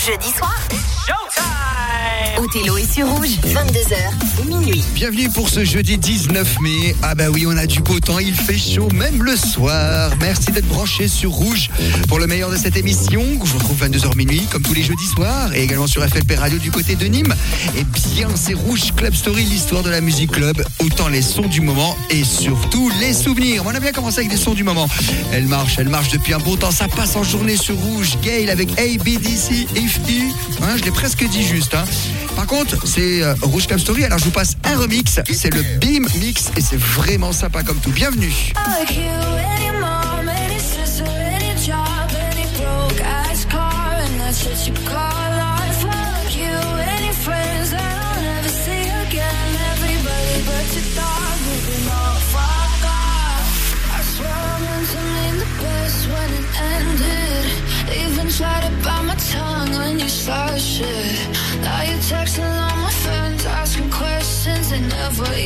Jeudi soir. Othello est sur rouge, 22h, minuit. Bienvenue pour ce jeudi 19 mai. Ah bah oui, on a du beau temps, il fait chaud même le soir. Merci d'être branché sur Rouge pour le meilleur de cette émission. Je vous retrouve 22h minuit comme tous les jeudis soirs et également sur FLP Radio du côté de Nîmes. Et bien, c'est Rouge Club Story, l'histoire de la musique club. Autant les sons du moment et surtout les souvenirs. On a bien commencé avec des sons du moment. Elle marche, elle marche depuis un beau temps. Ça passe en journée sur Rouge. Gail avec ABDC Ifty. Hein, je l'ai presque dit juste. Hein. Par contre, c'est euh, Rouge Club Story. Alors je vous passe un remix. C'est le Beam Mix et c'est vraiment sympa comme tout. Bienvenue.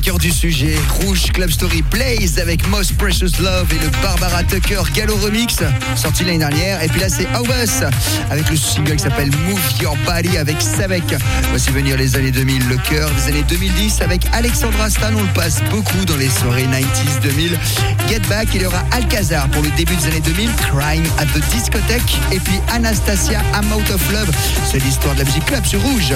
cœur du sujet. Rouge Club Story Blaze avec Most Precious Love et le Barbara Tucker Gallo Remix, sorti l'année dernière. Et puis là, c'est Aubus avec le single qui s'appelle Move Your Body avec Savek. Voici venir les années 2000, le cœur des années 2010 avec Alexandra Stan. On le passe beaucoup dans les soirées 90s 2000. Get Back, il y aura Alcazar pour le début des années 2000, Crime at the Discothèque. Et puis Anastasia, I'm Out of Love. C'est l'histoire de la musique club sur Rouge.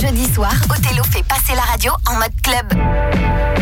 Jeudi soir, Othello fait passer la radio en mode club.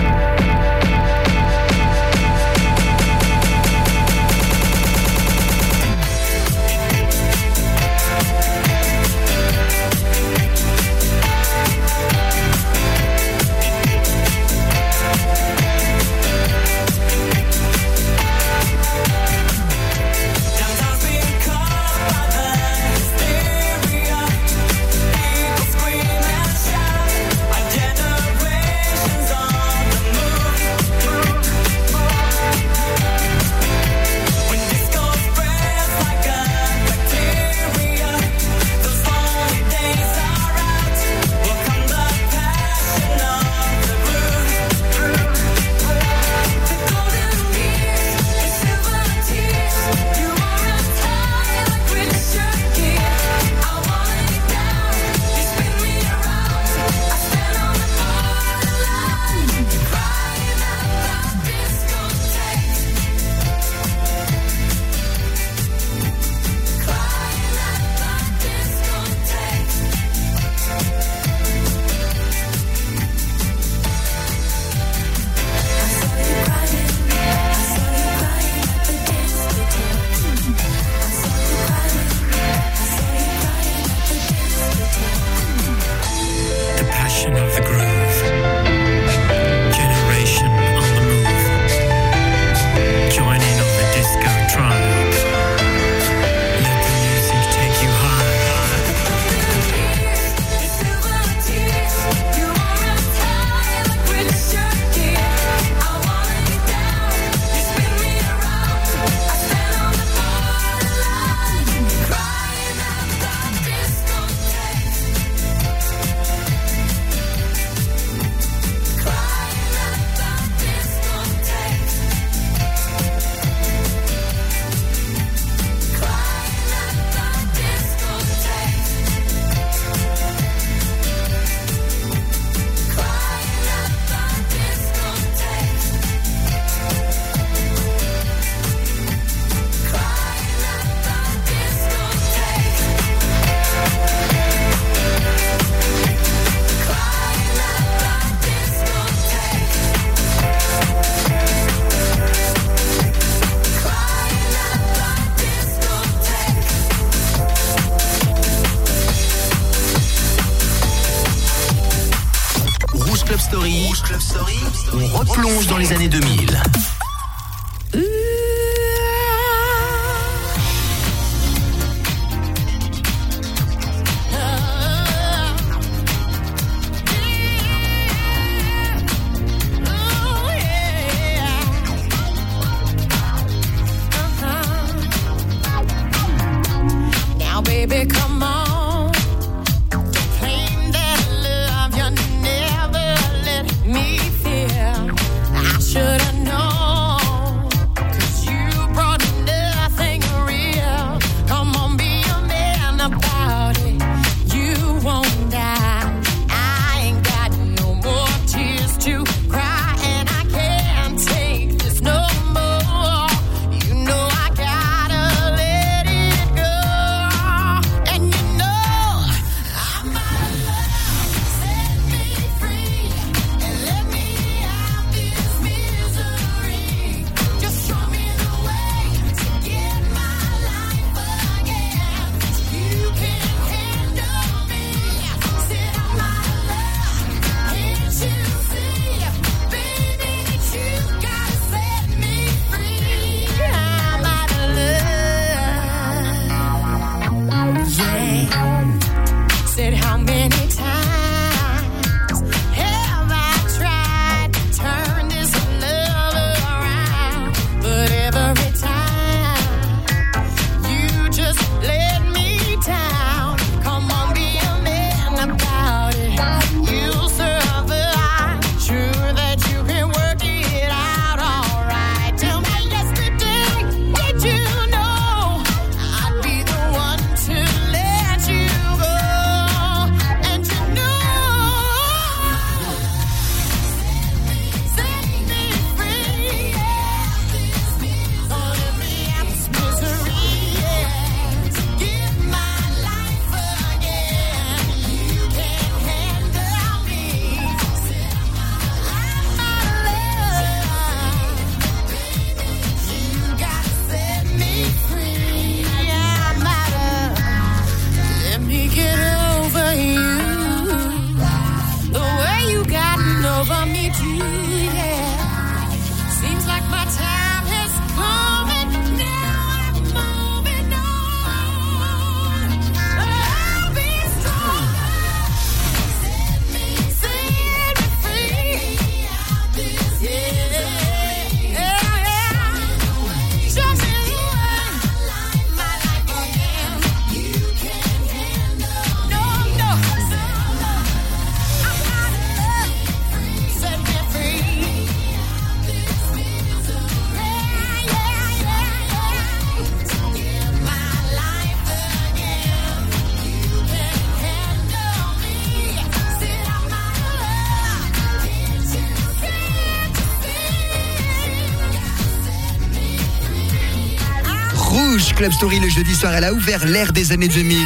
Club Story le jeudi soir, elle a ouvert l'ère des années 2000.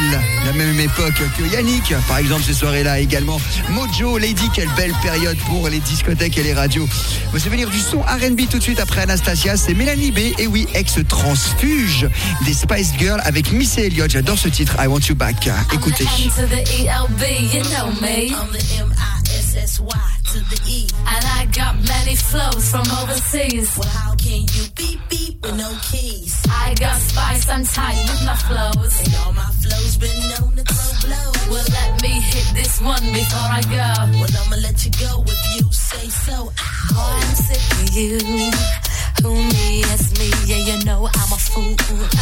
La même époque que Yannick, par exemple, ces soirées-là également. Mojo, Lady, quelle belle période pour les discothèques et les radios. Vous allez venir du son RB tout de suite après Anastasia, c'est Mélanie B. Et oui, ex-transfuge des Spice Girls avec Missy Elliott. J'adore ce titre, I Want You Back. Écoutez. I'm the M to the ELB, you know me. I'm the M-I-S-S-Y to the E. And I got many flows from overseas. Well, how can you beep beep with no keys? I got spice, I'm tight with my flows. And all my flows been known to throw blows. Well, let me hit this one before I go. Well, I'ma let you go if you say so. Oh, I'm sick of you. Who me, yes me, yeah, you know I'm a fool.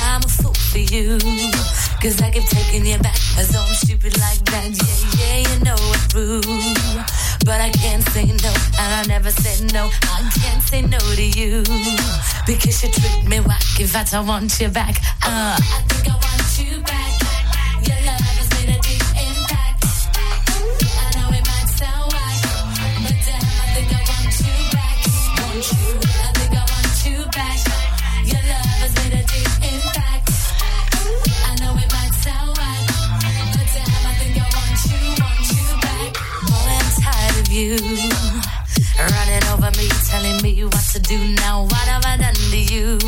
I'm a fool for you. Cause I keep taking you back as though I'm stupid like that. Yeah, yeah, you know it's true. But I can't say no, and I never said no. I can't say no to you. Because you treat me whack. In I want you back. Uh, I think I want you back. you. Running over me, telling me what to do now. What have I done to you?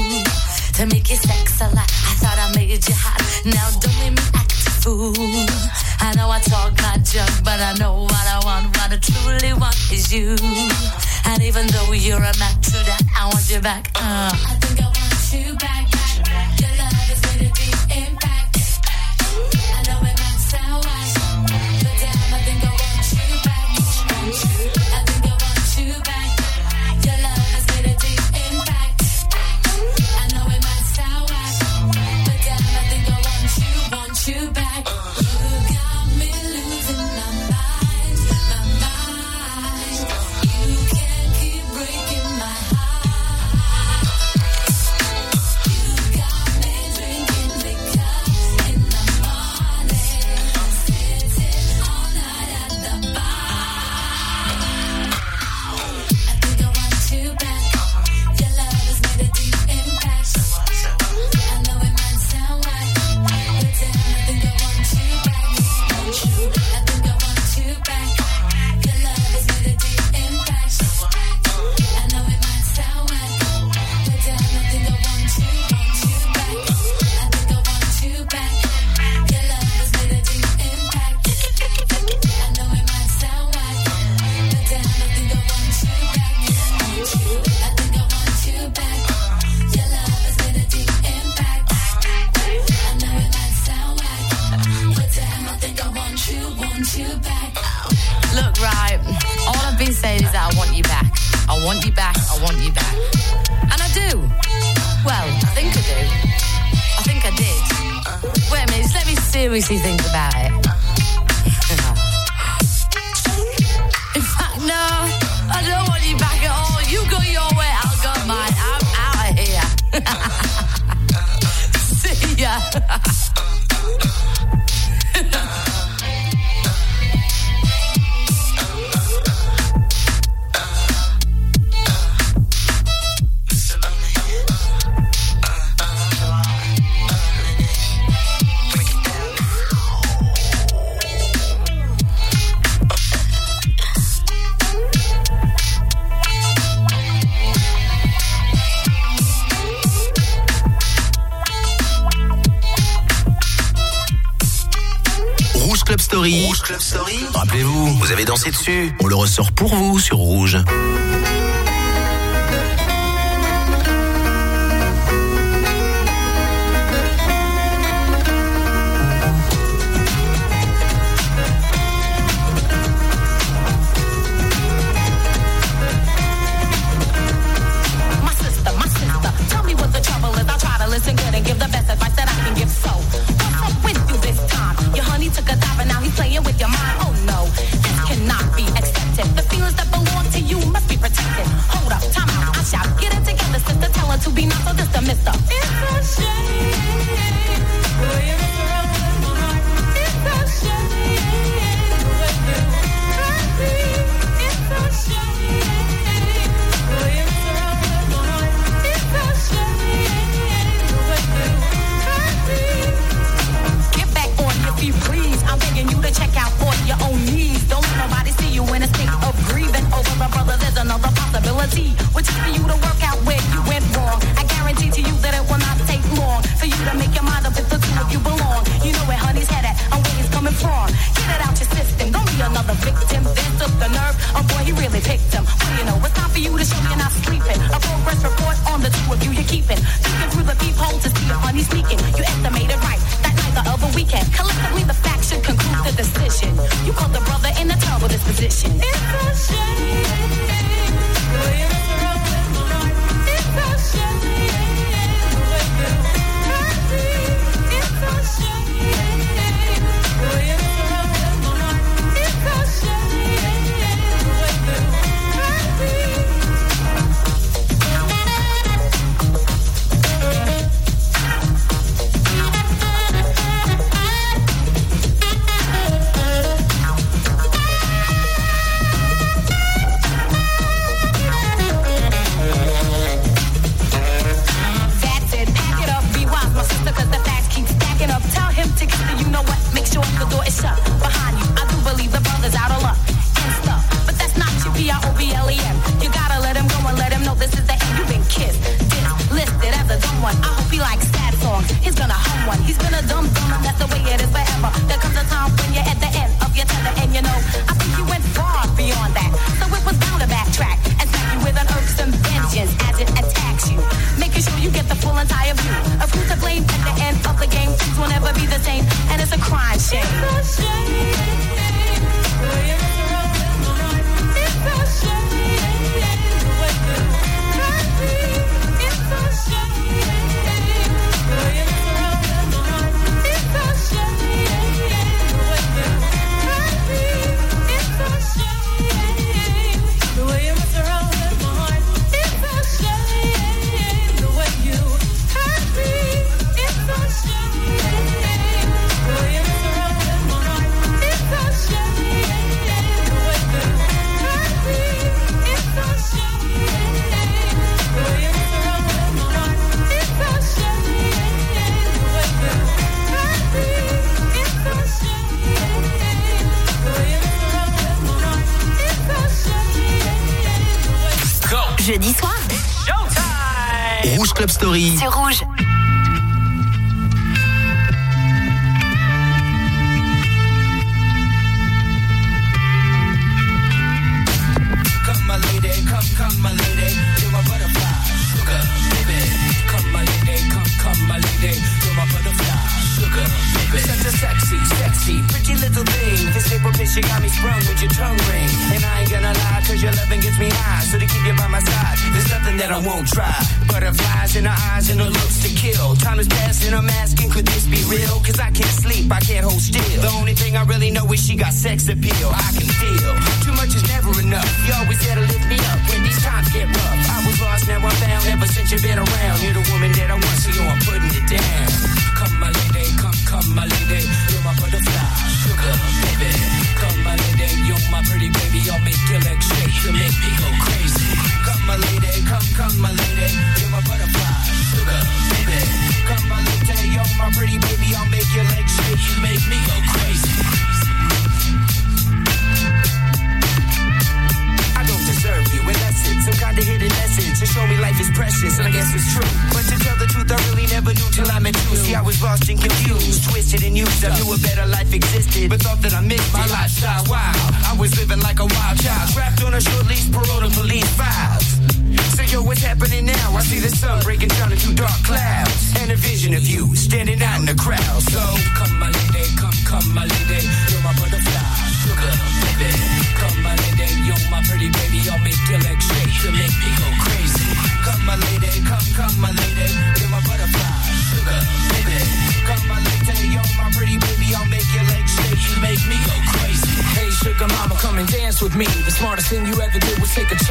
To make you sex a lot, I thought I made you hot. Now don't make me act a fool. I know I talk my junk, but I know what I want. What I truly want is you. And even though you're a match to that, I want you back. Uh. I think I want you back. Your love is we see things about it. On le ressort pour vous sur Rouge. deep. But thought that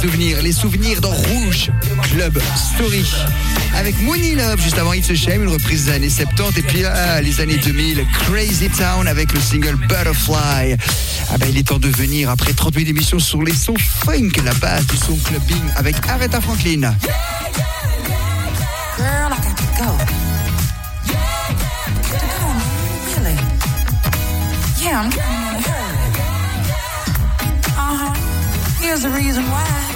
souvenirs, les souvenirs dans Rouge Club Story. Avec Money Love, juste avant It's a Shame, une reprise des années 70, et puis ah, les années 2000, Crazy Town avec le single Butterfly. Ah ben, il est temps de venir après 30 émissions sur les sons funk, la base du son clubbing avec Aretha Franklin. Yeah, I'm. Uh huh. Here's the reason why.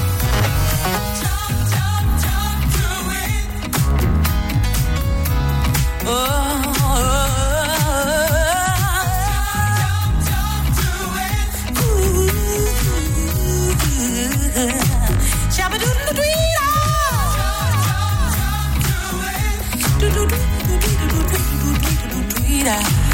vida.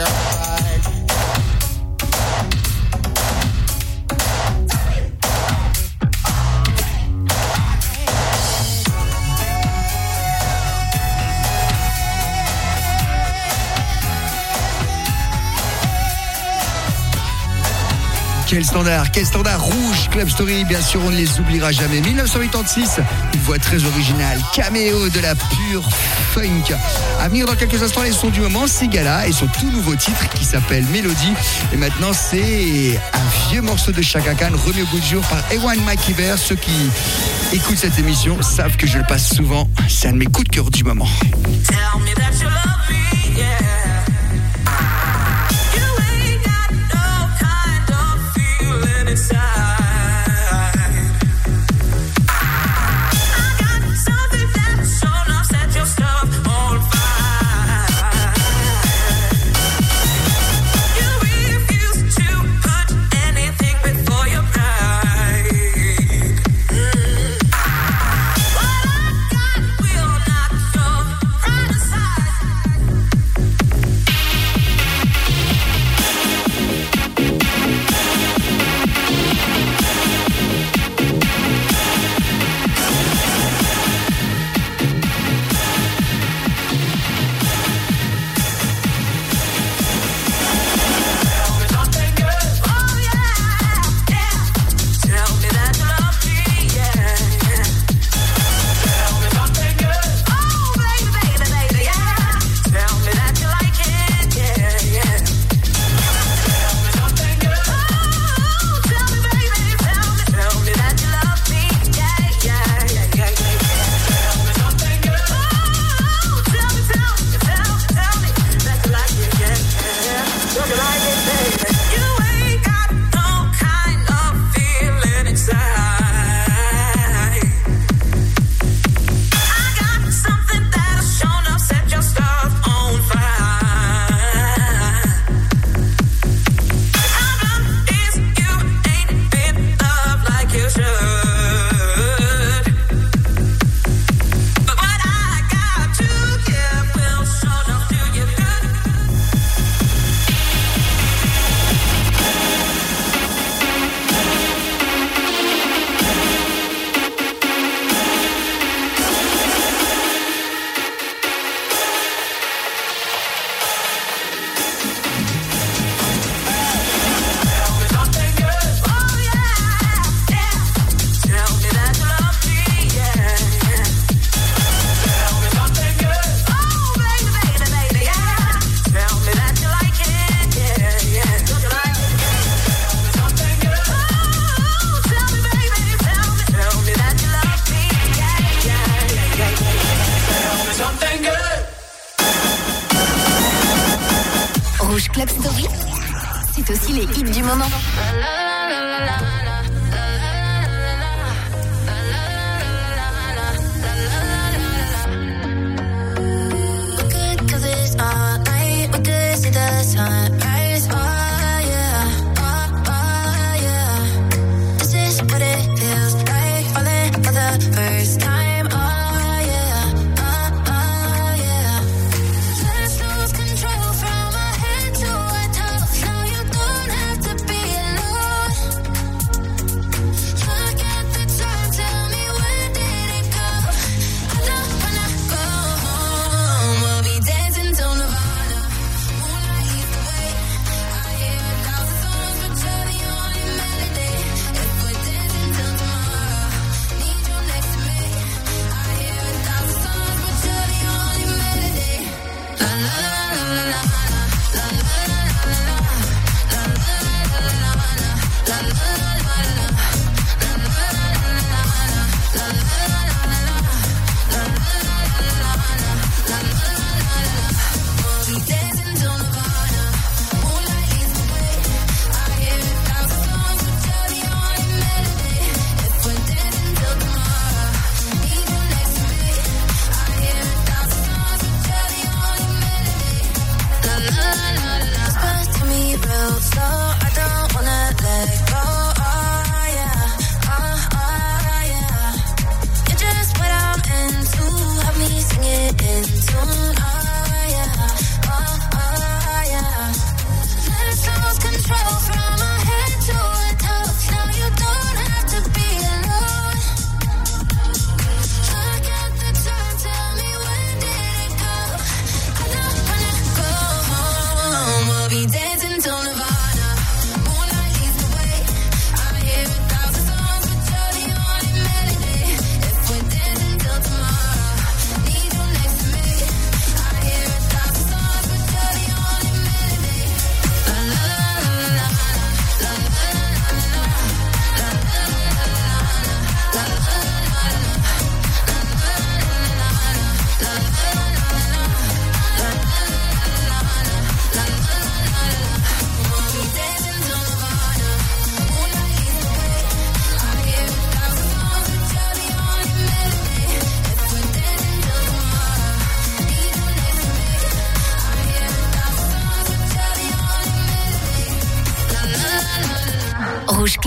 girl. Quel standard, quel standard rouge Club Story, bien sûr, on ne les oubliera jamais. 1986, une voix très originale, caméo de la pure funk. À venir dans quelques instants, les sons du moment, Sigala et son tout nouveau titre qui s'appelle Mélodie. Et maintenant, c'est un vieux morceau de Chaka remis au goût du jour par Ewan McIver. Ceux qui écoutent cette émission savent que je le passe souvent. C'est un de mes coups de cœur du moment.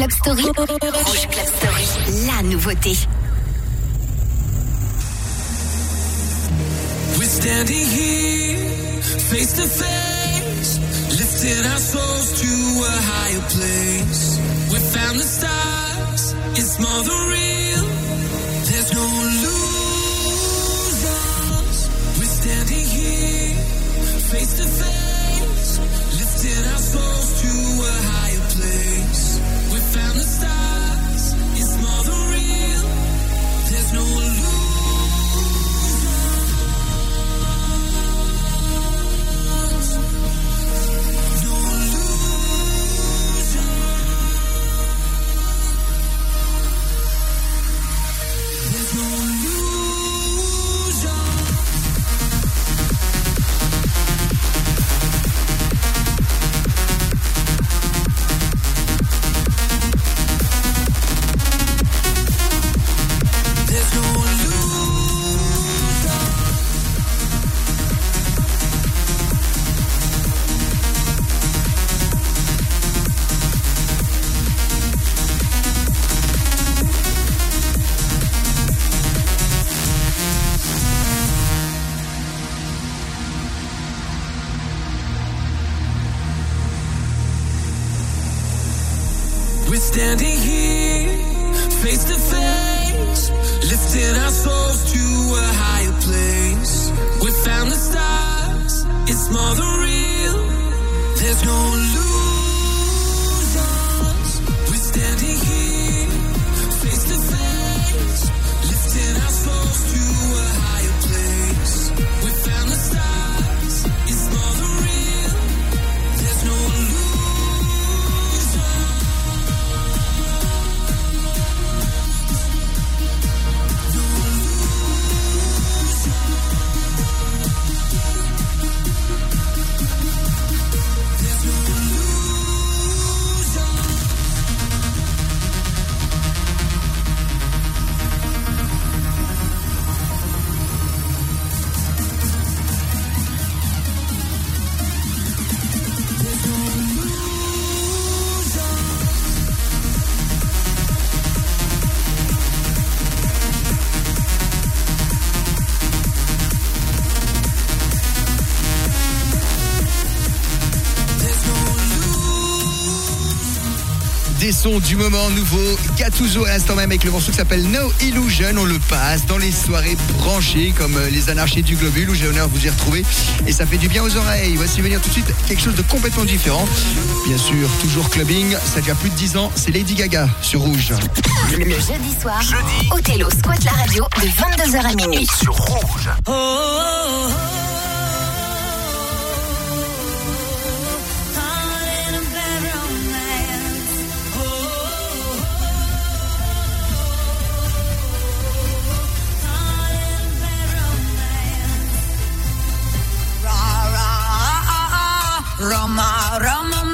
Club Story. Rouge Club Story. La nouveauté. We're standing here, face to face, lifting our souls to a higher place. We found the stars, it's more We're standing here, face to face, lifting our souls to a higher place. We found the stars, it's more than real. There's no illusions. Du moment nouveau, Gattuso à l'instant même avec le morceau qui s'appelle No Illusion, on le passe dans les soirées branchées comme euh, les anarchies du globule où j'ai l'honneur de vous y retrouver et ça fait du bien aux oreilles. Voici venir tout de suite quelque chose de complètement différent. Bien sûr, toujours clubbing, ça fait plus de 10 ans, c'est Lady Gaga sur Rouge. Le jeudi soir, Othello squatte la radio de 22h à minuit. Sur Rouge. Roma, Roma, Tomorrow.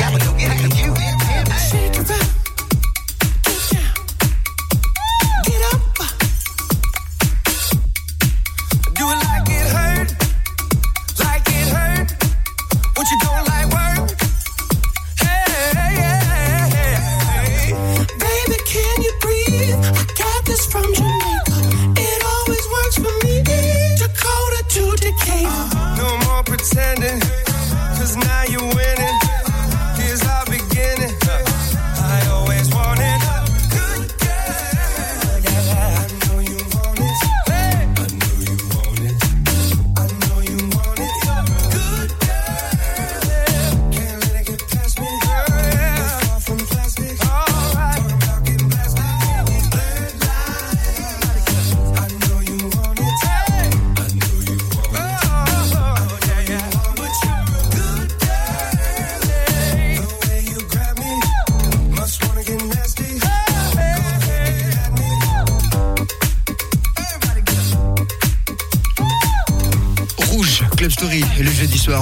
Gotta you get. You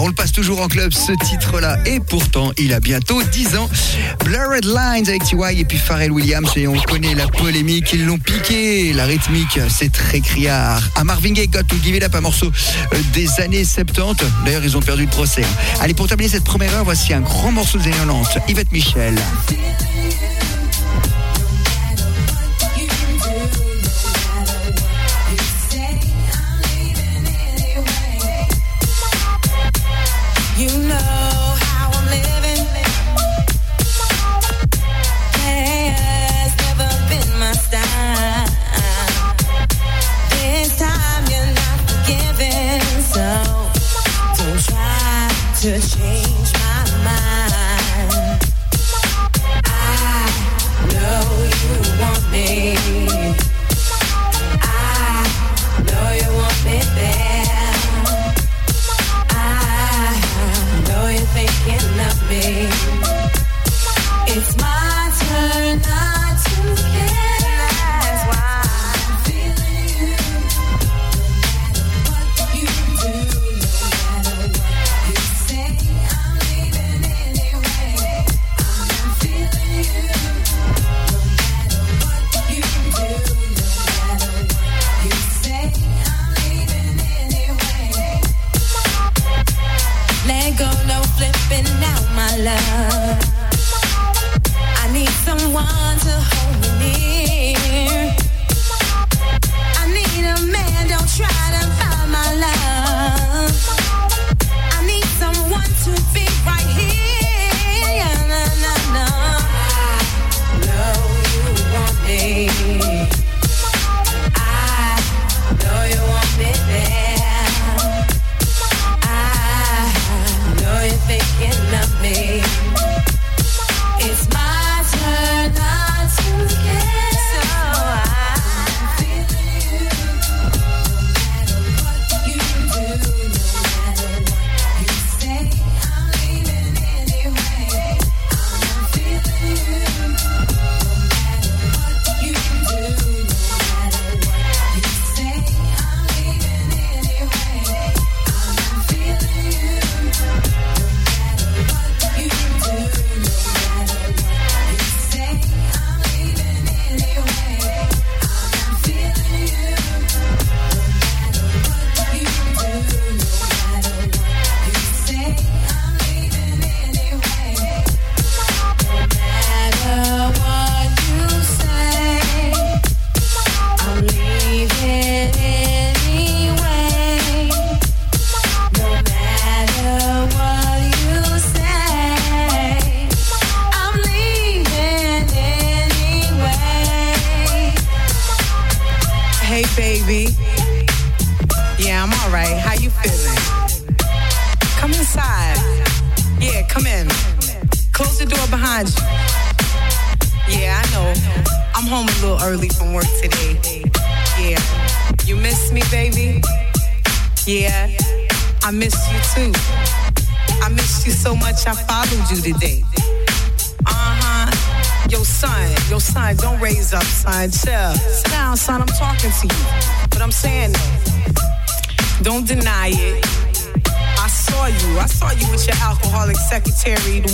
On passe toujours en club, ce titre-là. Et pourtant, il a bientôt 10 ans. Blurred Lines avec T.Y. et puis Pharrell Williams. Et on connaît la polémique. Ils l'ont piqué. La rythmique, c'est très criard. À Marvin Gaye, Got to Give It Up, un morceau euh, des années 70. D'ailleurs, ils ont perdu le procès. Allez, pour terminer cette première heure, voici un grand morceau des années 90. Yvette Michel. to change.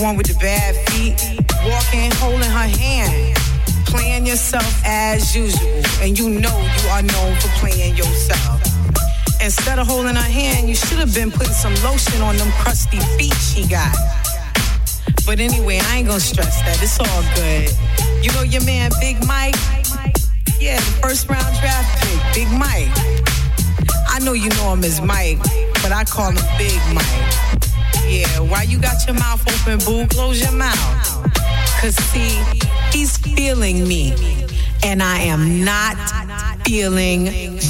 one with the bad feet, walking, holding her hand, playing yourself as usual. And you know you are known for playing yourself. Instead of holding her hand, you should have been putting some lotion on them crusty feet she got. But anyway, I ain't gonna stress that. It's all good. You know your man, Big Mike? Yeah, the first round draft pick, Big Mike. I know you know him as Mike, but I call him Big Mike. Why you got your mouth open, boo? Close your mouth. Cause see, he's feeling me, and I am not feeling